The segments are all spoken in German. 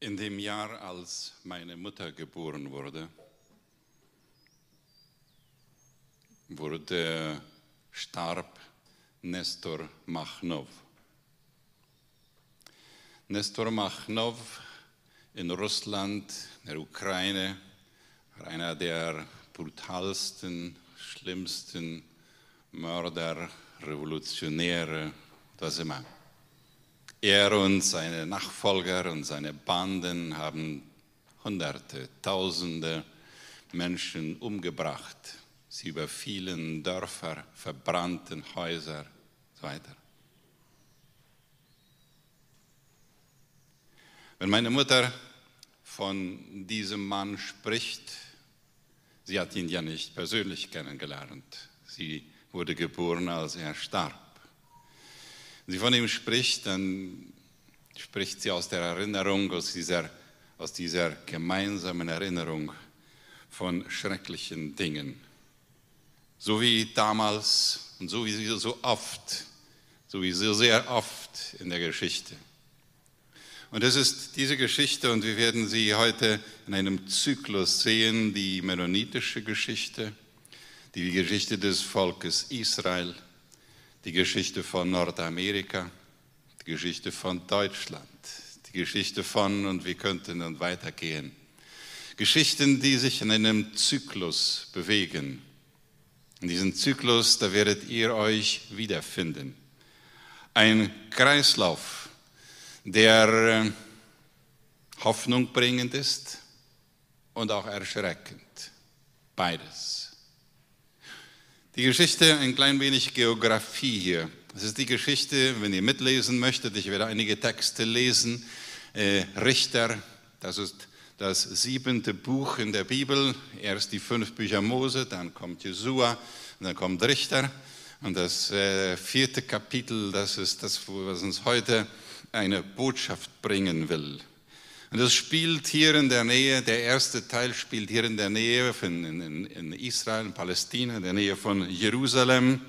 In dem Jahr, als meine Mutter geboren wurde, wurde starb Nestor Machnov. Nestor Machnov in Russland, der Ukraine, war einer der brutalsten, schlimmsten Mörder, Revolutionäre, was immer. Er und seine Nachfolger und seine Banden haben Hunderte, Tausende Menschen umgebracht. Sie überfielen Dörfer, verbrannten Häuser und so weiter. Wenn meine Mutter von diesem Mann spricht, sie hat ihn ja nicht persönlich kennengelernt. Sie wurde geboren, als er starb. Wenn sie von ihm spricht, dann spricht sie aus der Erinnerung, aus dieser, aus dieser gemeinsamen Erinnerung von schrecklichen Dingen. So wie damals und so wie so oft, so wie so sehr oft in der Geschichte. Und das ist diese Geschichte und wir werden sie heute in einem Zyklus sehen, die mennonitische Geschichte, die Geschichte des Volkes Israel, die Geschichte von Nordamerika, die Geschichte von Deutschland, die Geschichte von, und wir könnten dann weitergehen. Geschichten, die sich in einem Zyklus bewegen. In diesem Zyklus, da werdet ihr euch wiederfinden. Ein Kreislauf, der äh, Hoffnung bringend ist und auch erschreckend. Beides. Die Geschichte, ein klein wenig Geografie hier. Das ist die Geschichte, wenn ihr mitlesen möchtet, ich werde einige Texte lesen. Äh, Richter, das ist das siebente Buch in der Bibel. Erst die fünf Bücher Mose, dann kommt Jesua, dann kommt Richter. Und das äh, vierte Kapitel, das ist das, was uns heute eine Botschaft bringen will. Und das spielt hier in der Nähe, der erste Teil spielt hier in der Nähe von, in, in Israel, in Palästina, in der Nähe von Jerusalem,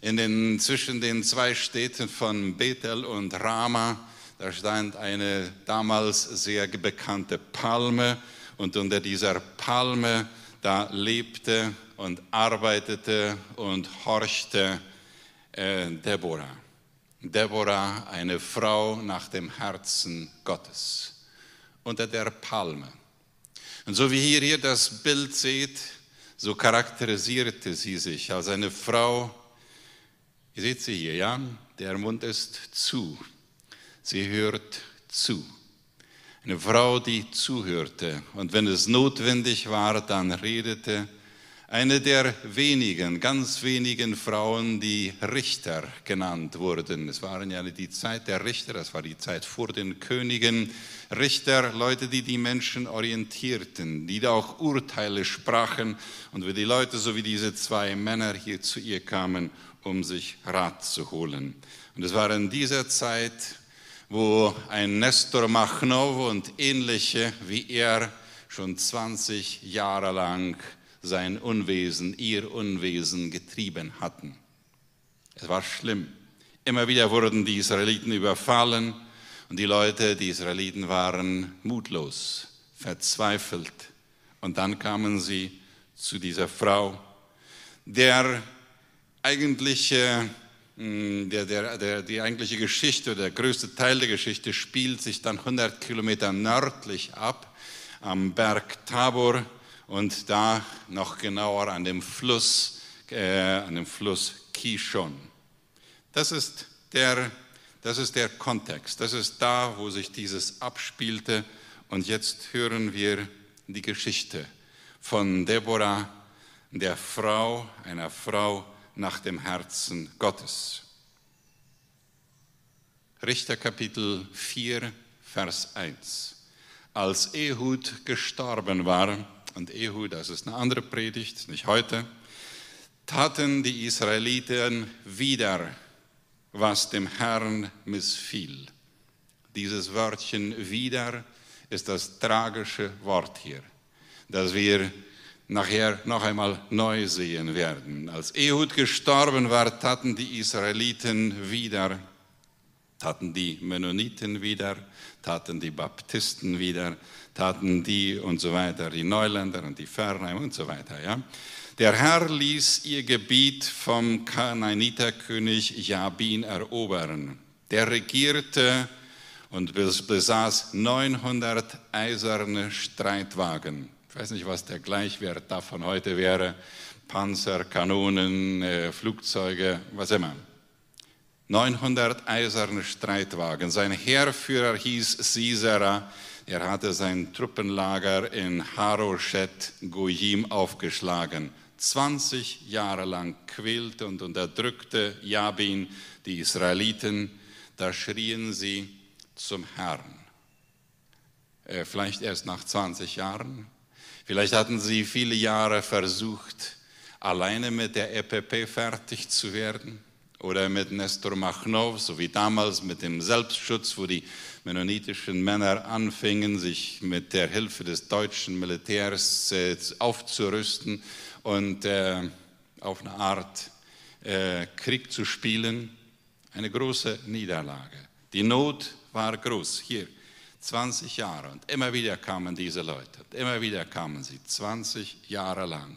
in den, zwischen den zwei Städten von Bethel und Rama. Da stand eine damals sehr bekannte Palme und unter dieser Palme, da lebte und arbeitete und horchte äh, Deborah. Deborah, eine Frau nach dem Herzen Gottes unter der Palme. Und so wie ihr hier das Bild seht, so charakterisierte sie sich als eine Frau, ihr seht sie hier, ja, der Mund ist zu, sie hört zu. Eine Frau, die zuhörte und wenn es notwendig war, dann redete eine der wenigen, ganz wenigen Frauen, die Richter genannt wurden. Es waren ja die Zeit der Richter, das war die Zeit vor den Königen. Richter, Leute, die die Menschen orientierten, die da auch Urteile sprachen und wie die Leute, so wie diese zwei Männer hier zu ihr kamen, um sich Rat zu holen. Und es war in dieser Zeit, wo ein Nestor Machnov und ähnliche wie er schon 20 Jahre lang sein Unwesen, ihr Unwesen getrieben hatten. Es war schlimm. Immer wieder wurden die Israeliten überfallen und die Leute, die Israeliten waren mutlos, verzweifelt. Und dann kamen sie zu dieser Frau, der eigentliche, hm, der, der, der, die eigentliche Geschichte, der größte Teil der Geschichte spielt sich dann 100 Kilometer nördlich ab am Berg Tabor und da noch genauer an dem Fluss, äh, an dem Fluss Kishon. Das ist der, das ist der Kontext. Das ist da, wo sich dieses abspielte. Und jetzt hören wir die Geschichte von Deborah, der Frau, einer Frau nach dem Herzen Gottes. Richter Kapitel 4, Vers 1. Als Ehud gestorben war, und Ehud, das ist eine andere Predigt, nicht heute, taten die Israeliten wieder, was dem Herrn missfiel. Dieses Wörtchen wieder ist das tragische Wort hier, das wir nachher noch einmal neu sehen werden. Als Ehud gestorben war, taten die Israeliten wieder, taten die Mennoniten wieder, taten die Baptisten wieder, taten die und so weiter, die Neuländer und die Fernheimer und so weiter. Ja? Der Herr ließ ihr Gebiet vom Kanaaniterkönig Jabin erobern. Der regierte und besaß 900 eiserne Streitwagen. Ich weiß nicht, was der Gleichwert davon heute wäre. Panzer, Kanonen, äh, Flugzeuge, was immer. 900 eiserne Streitwagen. Sein Heerführer hieß Sisera. Er hatte sein Truppenlager in Haroshet Goyim aufgeschlagen. 20 Jahre lang quälte und unterdrückte Jabin die Israeliten. Da schrien sie zum Herrn. Äh, vielleicht erst nach 20 Jahren. Vielleicht hatten sie viele Jahre versucht, alleine mit der EPP fertig zu werden oder mit Nestor Machnov, so wie damals mit dem Selbstschutz, wo die mennonitischen Männer anfingen, sich mit der Hilfe des deutschen Militärs äh, aufzurüsten und äh, auf eine Art äh, Krieg zu spielen. Eine große Niederlage. Die Not war groß. Hier, 20 Jahre. Und immer wieder kamen diese Leute. Immer wieder kamen sie, 20 Jahre lang.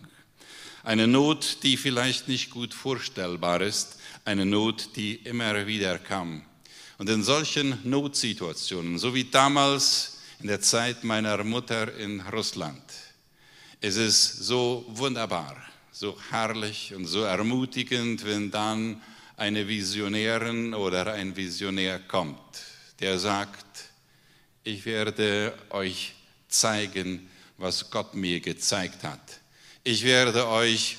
Eine Not, die vielleicht nicht gut vorstellbar ist, eine Not, die immer wieder kam. Und in solchen Notsituationen, so wie damals in der Zeit meiner Mutter in Russland, ist es so wunderbar, so herrlich und so ermutigend, wenn dann eine Visionärin oder ein Visionär kommt, der sagt, ich werde euch zeigen, was Gott mir gezeigt hat. Ich werde euch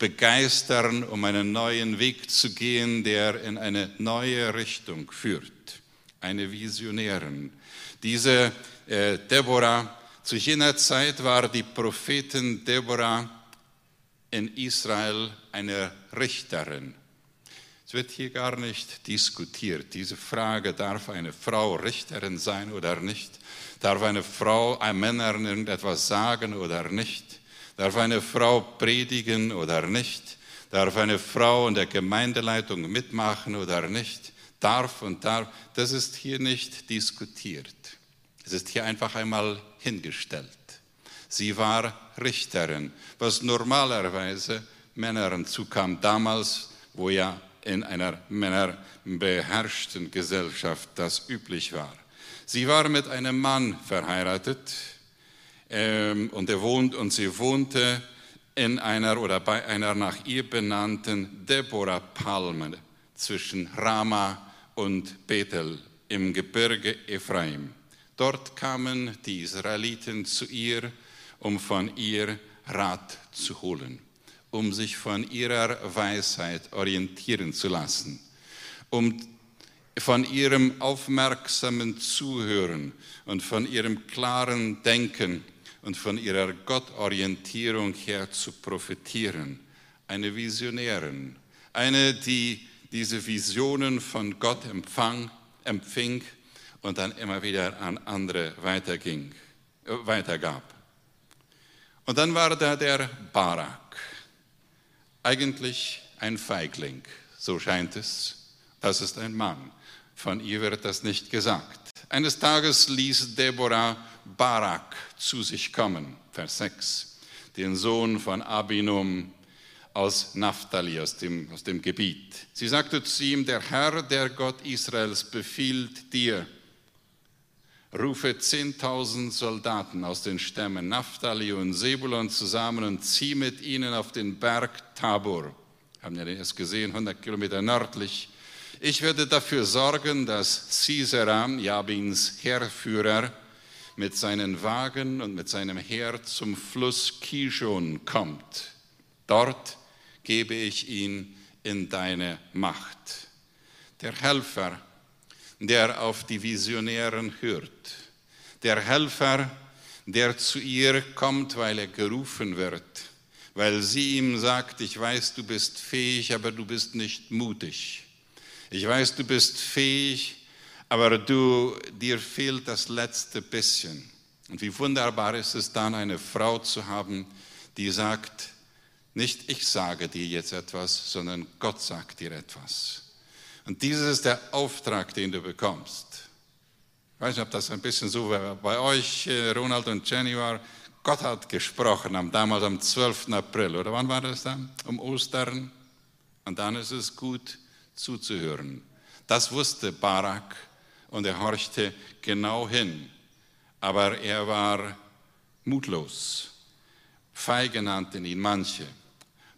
begeistern, um einen neuen Weg zu gehen, der in eine neue Richtung führt. Eine Visionärin. Diese äh, Deborah, zu jener Zeit war die Prophetin Deborah in Israel eine Richterin. Es wird hier gar nicht diskutiert. Diese Frage, darf eine Frau Richterin sein oder nicht? Darf eine Frau einem Männern irgendetwas sagen oder nicht? Darf eine Frau predigen oder nicht? Darf eine Frau in der Gemeindeleitung mitmachen oder nicht? Darf und darf. Das ist hier nicht diskutiert. Es ist hier einfach einmal hingestellt. Sie war Richterin, was normalerweise Männern zukam damals, wo ja in einer männerbeherrschten Gesellschaft das üblich war. Sie war mit einem Mann verheiratet ähm, und, er wohnt, und sie wohnte in einer oder bei einer nach ihr benannten Deborah-Palme zwischen Rama und Bethel im Gebirge Ephraim. Dort kamen die Israeliten zu ihr, um von ihr Rat zu holen um sich von ihrer Weisheit orientieren zu lassen, um von ihrem aufmerksamen Zuhören und von ihrem klaren Denken und von ihrer Gottorientierung her zu profitieren. Eine Visionärin, eine, die diese Visionen von Gott empfang, empfing und dann immer wieder an andere weiterging, äh, weitergab. Und dann war da der Barak eigentlich ein Feigling, so scheint es. Das ist ein Mann. Von ihr wird das nicht gesagt. Eines Tages ließ Deborah Barak zu sich kommen, Vers 6, den Sohn von Abinum aus Naphtali, aus dem, aus dem Gebiet. Sie sagte zu ihm, der Herr, der Gott Israels, befiehlt dir, rufe 10.000 Soldaten aus den Stämmen Naphtali und Sebulon zusammen und zieh mit ihnen auf den Berg Tabor. Haben ja erst gesehen, 100 Kilometer nördlich. Ich werde dafür sorgen, dass Sisera, Jabins Heerführer, mit seinen Wagen und mit seinem Heer zum Fluss Kishon kommt. Dort gebe ich ihn in deine Macht. Der Helfer, der auf die Visionären hört. Der Helfer, der zu ihr kommt, weil er gerufen wird, weil sie ihm sagt, ich weiß, du bist fähig, aber du bist nicht mutig. Ich weiß, du bist fähig, aber du, dir fehlt das letzte bisschen. Und wie wunderbar ist es dann, eine Frau zu haben, die sagt, nicht ich sage dir jetzt etwas, sondern Gott sagt dir etwas. Und dieses ist der Auftrag, den du bekommst. Ich weiß nicht, ob das ein bisschen so bei euch, äh, Ronald und Jenny, war. Gott hat gesprochen, damals am 12. April, oder wann war das dann? Um Ostern. Und dann ist es gut zuzuhören. Das wusste Barak und er horchte genau hin. Aber er war mutlos. Feige nannten ihn manche.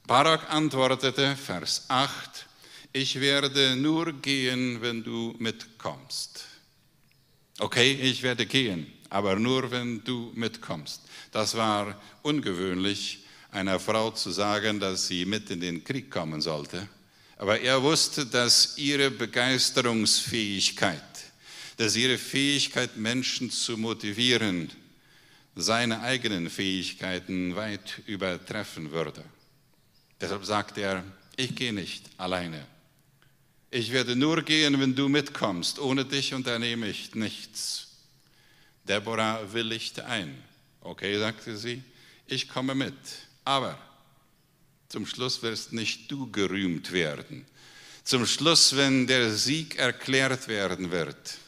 Barak antwortete, Vers 8, ich werde nur gehen, wenn du mitkommst. Okay, ich werde gehen, aber nur wenn du mitkommst. Das war ungewöhnlich, einer Frau zu sagen, dass sie mit in den Krieg kommen sollte. Aber er wusste, dass ihre Begeisterungsfähigkeit, dass ihre Fähigkeit, Menschen zu motivieren, seine eigenen Fähigkeiten weit übertreffen würde. Deshalb sagt er, ich gehe nicht alleine. Ich werde nur gehen, wenn du mitkommst. Ohne dich unternehme ich nichts. Deborah willigte ein. Okay, sagte sie, ich komme mit. Aber zum Schluss wirst nicht du gerühmt werden. Zum Schluss, wenn der Sieg erklärt werden wird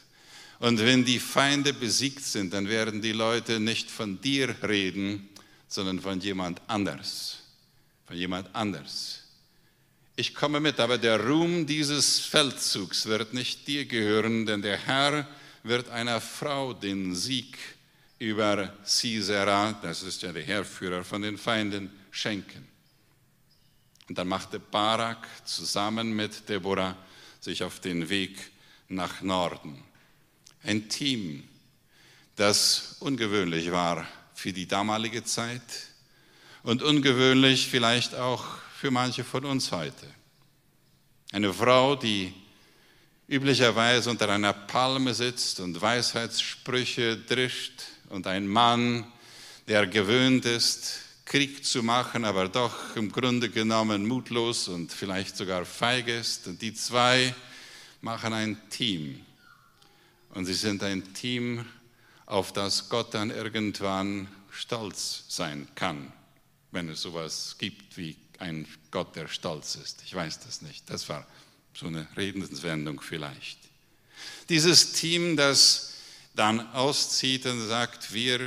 und wenn die Feinde besiegt sind, dann werden die Leute nicht von dir reden, sondern von jemand anders. Von jemand anders. Ich komme mit, aber der Ruhm dieses Feldzugs wird nicht dir gehören, denn der Herr wird einer Frau den Sieg über Sisera, das ist ja der Heerführer von den Feinden, schenken. Und dann machte Barak zusammen mit Deborah sich auf den Weg nach Norden. Ein Team, das ungewöhnlich war für die damalige Zeit und ungewöhnlich vielleicht auch für manche von uns heute. Eine Frau, die üblicherweise unter einer Palme sitzt und Weisheitssprüche drischt und ein Mann, der gewöhnt ist, Krieg zu machen, aber doch im Grunde genommen mutlos und vielleicht sogar feig ist. Und die zwei machen ein Team. Und sie sind ein Team, auf das Gott dann irgendwann stolz sein kann, wenn es sowas gibt wie ein Gott, der stolz ist. Ich weiß das nicht. Das war so eine Redenswendung vielleicht. Dieses Team, das dann auszieht und sagt, wir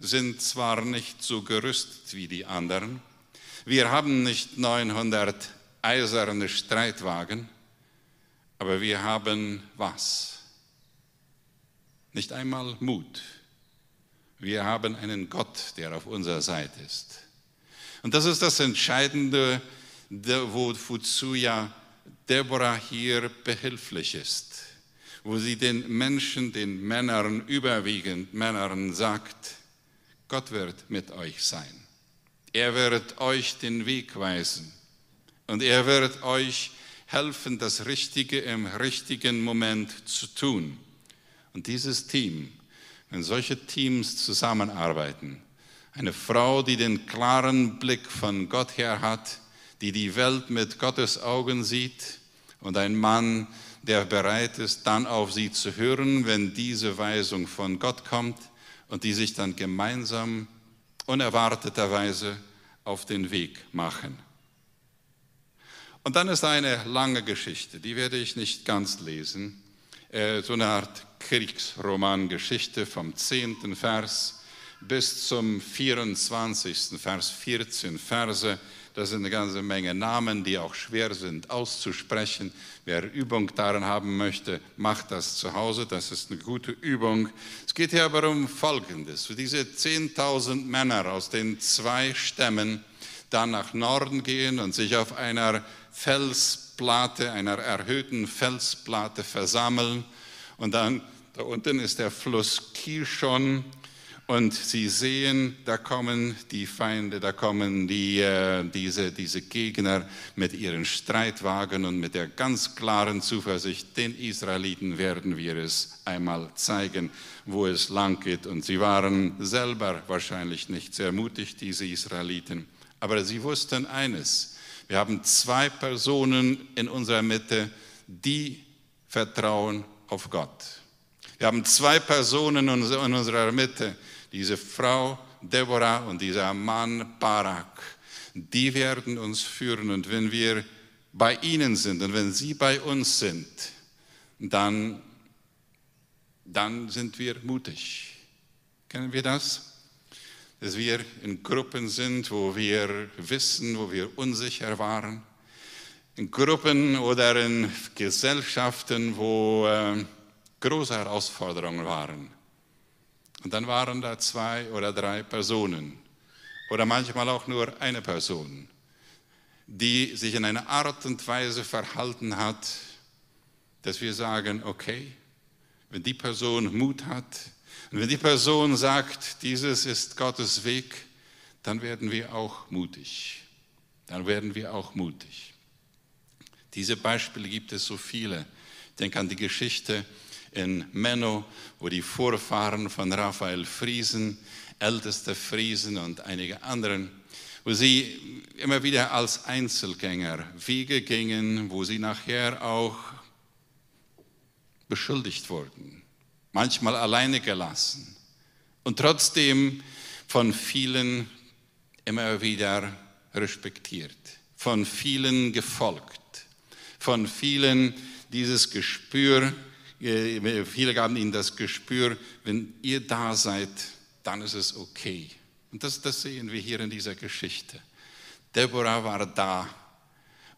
sind zwar nicht so gerüstet wie die anderen, wir haben nicht 900 eiserne Streitwagen, aber wir haben was? Nicht einmal Mut. Wir haben einen Gott, der auf unserer Seite ist. Und das ist das Entscheidende, wozu ja Deborah hier behilflich ist, wo sie den Menschen, den Männern, überwiegend Männern sagt, Gott wird mit euch sein. Er wird euch den Weg weisen und er wird euch helfen, das Richtige im richtigen Moment zu tun. Und dieses Team, wenn solche Teams zusammenarbeiten, eine Frau, die den klaren Blick von Gott her hat, die die Welt mit Gottes Augen sieht, und ein Mann, der bereit ist, dann auf sie zu hören, wenn diese Weisung von Gott kommt, und die sich dann gemeinsam unerwarteterweise auf den Weg machen. Und dann ist eine lange Geschichte, die werde ich nicht ganz lesen, äh, so eine Art Kriegsromangeschichte vom 10. Vers bis zum 24. Vers, 14 Verse das sind eine ganze Menge Namen, die auch schwer sind auszusprechen. Wer Übung darin haben möchte, macht das zu Hause. Das ist eine gute Übung. Es geht hier aber um Folgendes. Diese 10.000 Männer aus den zwei Stämmen dann nach Norden gehen und sich auf einer Felsplatte, einer erhöhten Felsplatte versammeln. Und dann, da unten ist der Fluss Kishon und sie sehen, da kommen die Feinde, da kommen die, äh, diese, diese Gegner mit ihren Streitwagen und mit der ganz klaren Zuversicht, den Israeliten werden wir es einmal zeigen, wo es lang geht. Und sie waren selber wahrscheinlich nicht sehr mutig, diese Israeliten. Aber sie wussten eines, wir haben zwei Personen in unserer Mitte, die vertrauen auf Gott. Wir haben zwei Personen in unserer Mitte, diese Frau Deborah und dieser Mann Barak, die werden uns führen. Und wenn wir bei ihnen sind und wenn sie bei uns sind, dann, dann sind wir mutig. Kennen wir das? Dass wir in Gruppen sind, wo wir wissen, wo wir unsicher waren. In Gruppen oder in Gesellschaften, wo äh, große Herausforderungen waren. Und dann waren da zwei oder drei Personen oder manchmal auch nur eine Person, die sich in einer Art und Weise verhalten hat, dass wir sagen, okay, wenn die Person Mut hat und wenn die Person sagt, dieses ist Gottes Weg, dann werden wir auch mutig. Dann werden wir auch mutig. Diese Beispiele gibt es so viele. Ich denke an die Geschichte in Menno, wo die Vorfahren von Raphael Friesen, älteste Friesen und einige anderen, wo sie immer wieder als Einzelgänger Wege gingen, wo sie nachher auch beschuldigt wurden, manchmal alleine gelassen und trotzdem von vielen immer wieder respektiert, von vielen gefolgt, von vielen dieses Gespür äh, viele gaben ihnen das Gespür, wenn ihr da seid, dann ist es okay. Und das, das sehen wir hier in dieser Geschichte. Deborah war da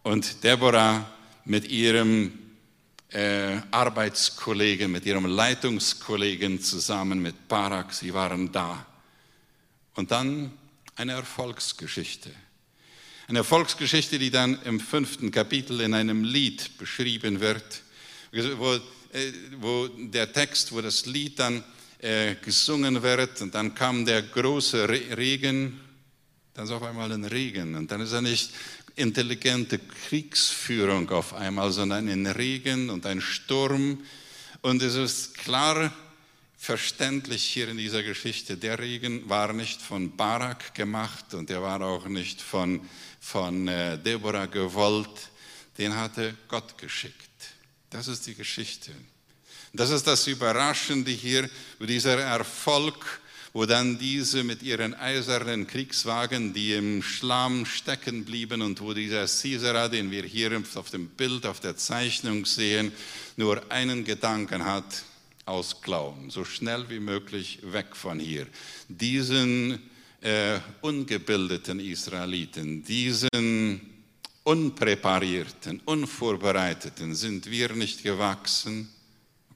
und Deborah mit ihrem äh, Arbeitskollegen, mit ihrem Leitungskollegen zusammen mit Barak, sie waren da. Und dann eine Erfolgsgeschichte. Eine Erfolgsgeschichte, die dann im fünften Kapitel in einem Lied beschrieben wird, wo äh, wo der Text, wo das Lied dann äh, gesungen wird und dann kam der große Regen, dann ist auf einmal ein Regen und dann ist er nicht intelligente Kriegsführung auf einmal, sondern ein Regen und ein Sturm und es ist klar verständlich hier in dieser Geschichte, der Regen war nicht von Barak gemacht und er war auch nicht von, von äh, Deborah gewollt, den hatte Gott geschickt. Das ist die Geschichte. Das ist das Überraschende hier, dieser Erfolg, wo dann diese mit ihren eisernen Kriegswagen, die im Schlamm stecken blieben und wo dieser Caesar, den wir hier auf dem Bild, auf der Zeichnung sehen, nur einen Gedanken hat, ausklauen, so schnell wie möglich weg von hier. Diesen äh, ungebildeten Israeliten, diesen Unpräparierten, Unvorbereiteten sind wir nicht gewachsen.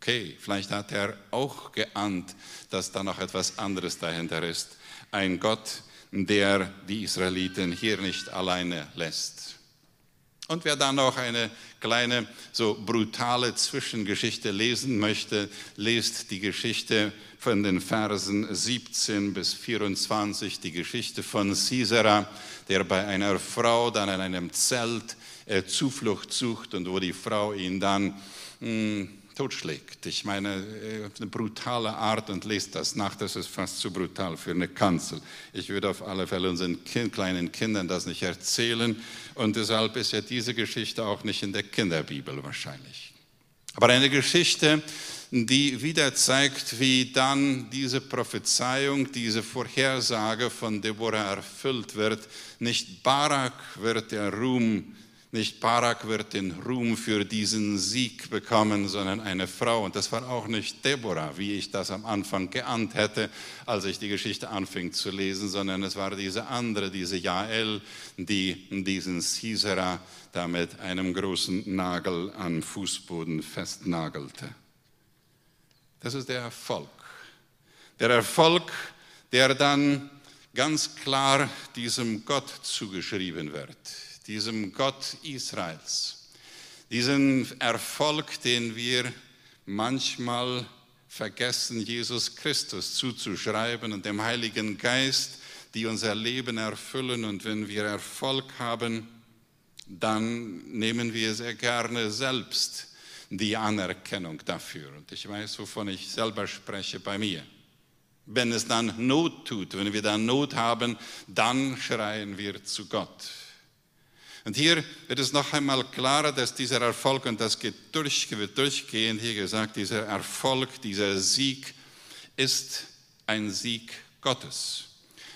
Okay, vielleicht hat er auch geahnt, dass da noch etwas anderes dahinter ist. Ein Gott, der die Israeliten hier nicht alleine lässt. Und wer dann noch eine kleine, so brutale Zwischengeschichte lesen möchte, lest die Geschichte von den Versen 17 bis 24, die Geschichte von Sisera, der bei einer Frau dann in einem Zelt äh, Zuflucht sucht und wo die Frau ihn dann mh, hm, totschlägt. Ich meine, äh, auf eine brutale Art und lest das nach, das ist fast zu brutal für eine Kanzel. Ich würde auf alle Fälle unseren kind, kleinen Kindern das nicht erzählen und deshalb ist ja diese Geschichte auch nicht in der Kinderbibel wahrscheinlich. Aber eine Geschichte, die wieder zeigt, wie dann diese Prophezeiung, diese Vorhersage von Deborah erfüllt wird. Nicht Barak wird der Ruhm, nicht Barak wird den Ruhm für diesen Sieg bekommen, sondern eine Frau. Und das war auch nicht Deborah, wie ich das am Anfang geahnt hätte, als ich die Geschichte anfing zu lesen, sondern es war diese andere, diese Jael, die diesen Sisera da mit einem großen Nagel am Fußboden festnagelte. Das ist der Erfolg. Der Erfolg, der dann ganz klar diesem Gott zugeschrieben wird, diesem Gott Israels. Diesen Erfolg, den wir manchmal vergessen, Jesus Christus zuzuschreiben und dem Heiligen Geist, die unser Leben erfüllen. Und wenn wir Erfolg haben, dann nehmen wir sehr gerne selbst die Anerkennung dafür. Und ich weiß, wovon ich selber spreche bei mir. Wenn es dann Not tut, wenn wir dann Not haben, dann schreien wir zu Gott. Und hier wird es noch einmal klarer, dass dieser Erfolg, und das geht durch, wird durchgehend hier gesagt, dieser Erfolg, dieser Sieg ist ein Sieg Gottes.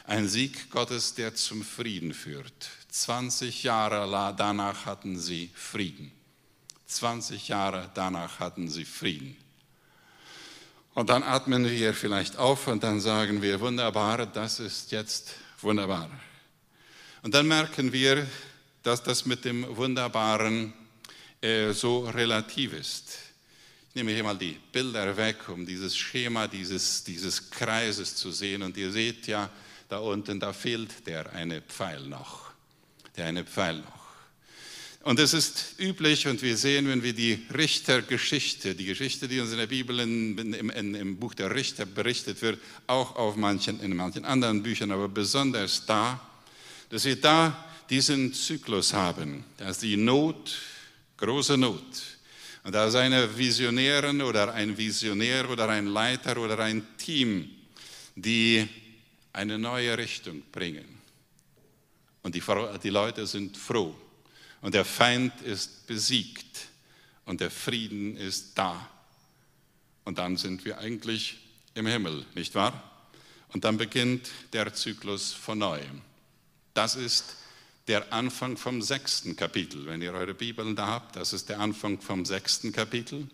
Ein Sieg Gottes, der zum Frieden führt, 20 Jahre danach hatten sie Frieden. 20 Jahre danach hatten sie Frieden. Und dann atmen wir vielleicht auf und dann sagen wir, wunderbar, das ist jetzt wunderbar. Und dann merken wir, dass das mit dem Wunderbaren äh, so relativ ist. Ich nehme hier mal die Bilder weg, um dieses Schema dieses, dieses Kreises zu sehen. Und ihr seht ja, da unten, da fehlt der eine Pfeil noch. Der eine Pfeil noch. Und es ist üblich, und wir sehen, wenn wir die Richtergeschichte, die Geschichte, die uns in der Bibel in, in, in, im Buch der Richter berichtet wird, auch auf manchen, in manchen anderen Büchern, aber besonders da, dass wir da diesen Zyklus haben, dass die Not, große Not, und da ist eine Visionärin oder ein Visionär oder ein Leiter oder ein Team, die eine neue Richtung bringen. Und die, die Leute sind froh und der Feind ist besiegt und der Frieden ist da. Und dann sind wir eigentlich im Himmel, nicht wahr? Und dann beginnt der Zyklus von neuem. Das ist der Anfang vom sechsten Kapitel. Wenn ihr eure Bibeln da habt, das ist der Anfang vom sechsten Kapitel.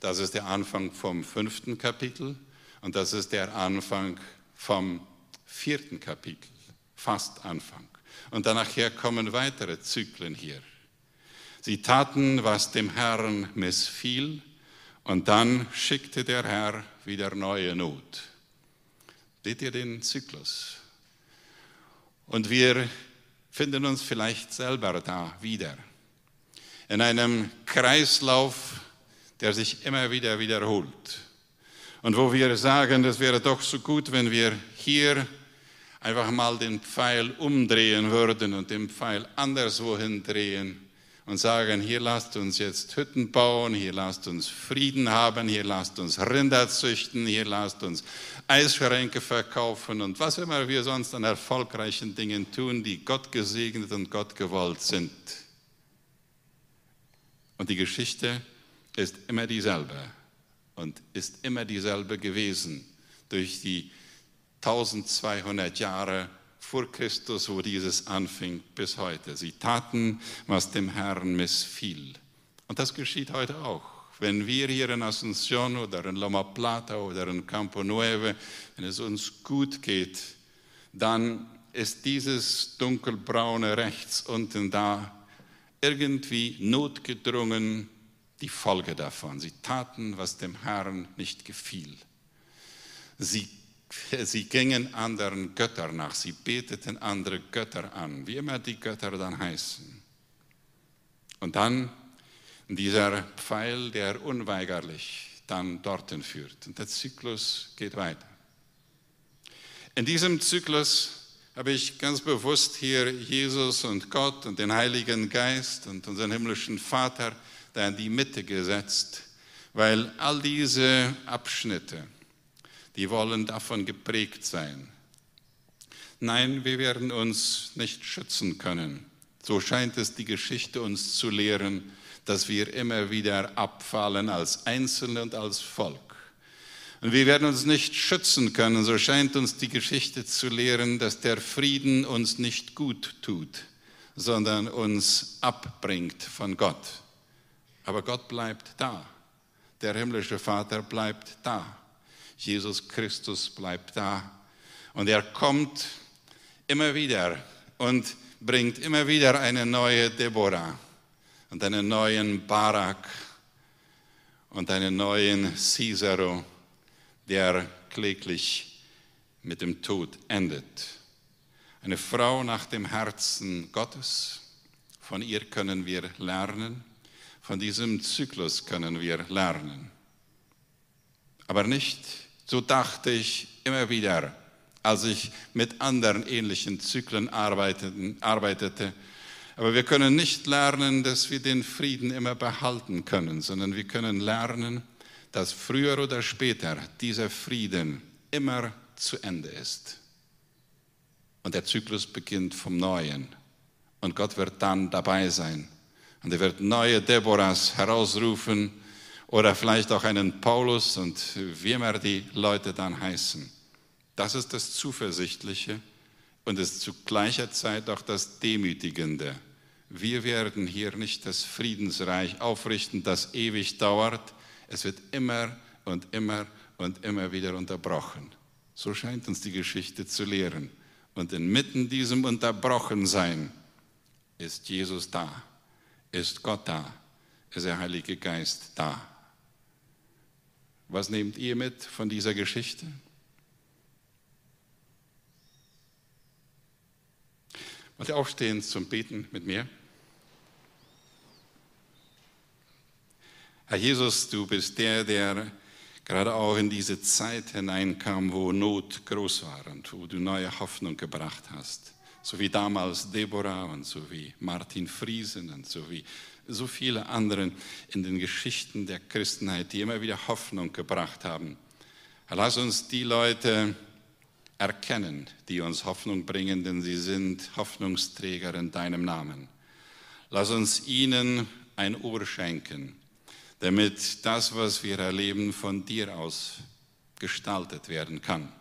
Das ist der Anfang vom fünften Kapitel. Und das ist der Anfang vom vierten Kapitel. Fast Anfang. Und danach kommen weitere Zyklen hier. Sie taten, was dem Herrn missfiel, und dann schickte der Herr wieder neue Not. Seht ihr den Zyklus? Und wir finden uns vielleicht selber da wieder. In einem Kreislauf, der sich immer wieder wiederholt. Und wo wir sagen, es wäre doch so gut, wenn wir hier einfach mal den Pfeil umdrehen würden und den Pfeil anderswohin drehen und sagen, hier lasst uns jetzt Hütten bauen, hier lasst uns Frieden haben, hier lasst uns Rinder züchten, hier lasst uns Eisschränke verkaufen und was immer wir sonst an erfolgreichen Dingen tun, die Gott gesegnet und Gott gewollt sind. Und die Geschichte ist immer dieselbe und ist immer dieselbe gewesen durch die 1200 Jahre vor Christus, wo dieses anfing, bis heute. Sie taten, was dem Herrn missfiel. Und das geschieht heute auch. Wenn wir hier in Asunción oder in Loma Plata oder in Campo Nueve, wenn es uns gut geht, dann ist dieses dunkelbraune rechts unten da irgendwie notgedrungen die Folge davon. Sie taten, was dem Herrn nicht gefiel. Sie sie gingen anderen Göttern nach, sie beteten andere Götter an, wie immer die Götter dann heißen. Und dann dieser Pfeil, der unweigerlich dann dorthin führt. Und der Zyklus geht weiter. In diesem Zyklus habe ich ganz bewusst hier Jesus und Gott und den Heiligen Geist und unseren himmlischen Vater da in die Mitte gesetzt, weil all diese Abschnitte, die wollen davon geprägt sein. Nein, wir werden uns nicht schützen können. So scheint es die Geschichte uns zu lehren, dass wir immer wieder abfallen als Einzelne und als Volk. Und wir werden uns nicht schützen können, so scheint uns die Geschichte zu lehren, dass der Frieden uns nicht gut tut, sondern uns abbringt von Gott. Aber Gott bleibt da. Der himmlische Vater bleibt da. Jesus Christus bleibt da. Und er kommt immer wieder und bringt immer wieder eine neue Deborah und einen neuen Barak und einen neuen Cicero, der kläglich mit dem Tod endet. Eine Frau nach dem Herzen Gottes, von ihr können wir lernen, von diesem Zyklus können wir lernen. Aber nicht so dachte ich immer wieder, als ich mit anderen ähnlichen Zyklen arbeitete. Aber wir können nicht lernen, dass wir den Frieden immer behalten können, sondern wir können lernen, dass früher oder später dieser Frieden immer zu Ende ist. Und der Zyklus beginnt vom Neuen. Und Gott wird dann dabei sein. Und er wird neue Deborahs herausrufen oder vielleicht auch einen Paulus und wie immer die Leute dann heißen. Das ist das Zuversichtliche und ist zu gleicher Zeit auch das Demütigende. Wir werden hier nicht das Friedensreich aufrichten, das ewig dauert. Es wird immer und immer und immer wieder unterbrochen. So scheint uns die Geschichte zu lehren. Und inmitten diesem Unterbrochensein ist Jesus da, ist Gott da, ist der Heilige Geist da. Was nehmt ihr mit von dieser Geschichte? Wollt ihr aufstehen zum Beten mit mir? Herr Jesus, du bist der, der gerade auch in diese Zeit hineinkam, wo Not groß war und wo du neue Hoffnung gebracht hast. So wie damals Deborah und so wie Martin Friesen und so wie so viele anderen in den Geschichten der Christenheit, die immer wieder Hoffnung gebracht haben. Lass uns die Leute erkennen, die uns Hoffnung bringen, denn sie sind Hoffnungsträger in deinem Namen. Lass uns ihnen ein Ohr schenken damit das, was wir erleben, von dir aus gestaltet werden kann.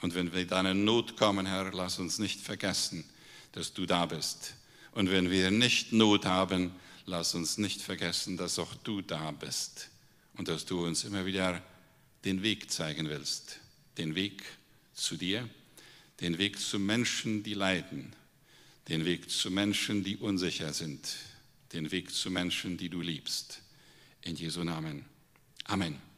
Und wenn wir in deine Not kommen, Herr, lass uns nicht vergessen, dass du da bist. Und wenn wir nicht Not haben, lass uns nicht vergessen, dass auch du da bist und dass du uns immer wieder den Weg zeigen willst. Den Weg zu dir, den Weg zu Menschen, die leiden, den Weg zu Menschen, die unsicher sind, den Weg zu Menschen, die du liebst. In Jesu Namen. Amen.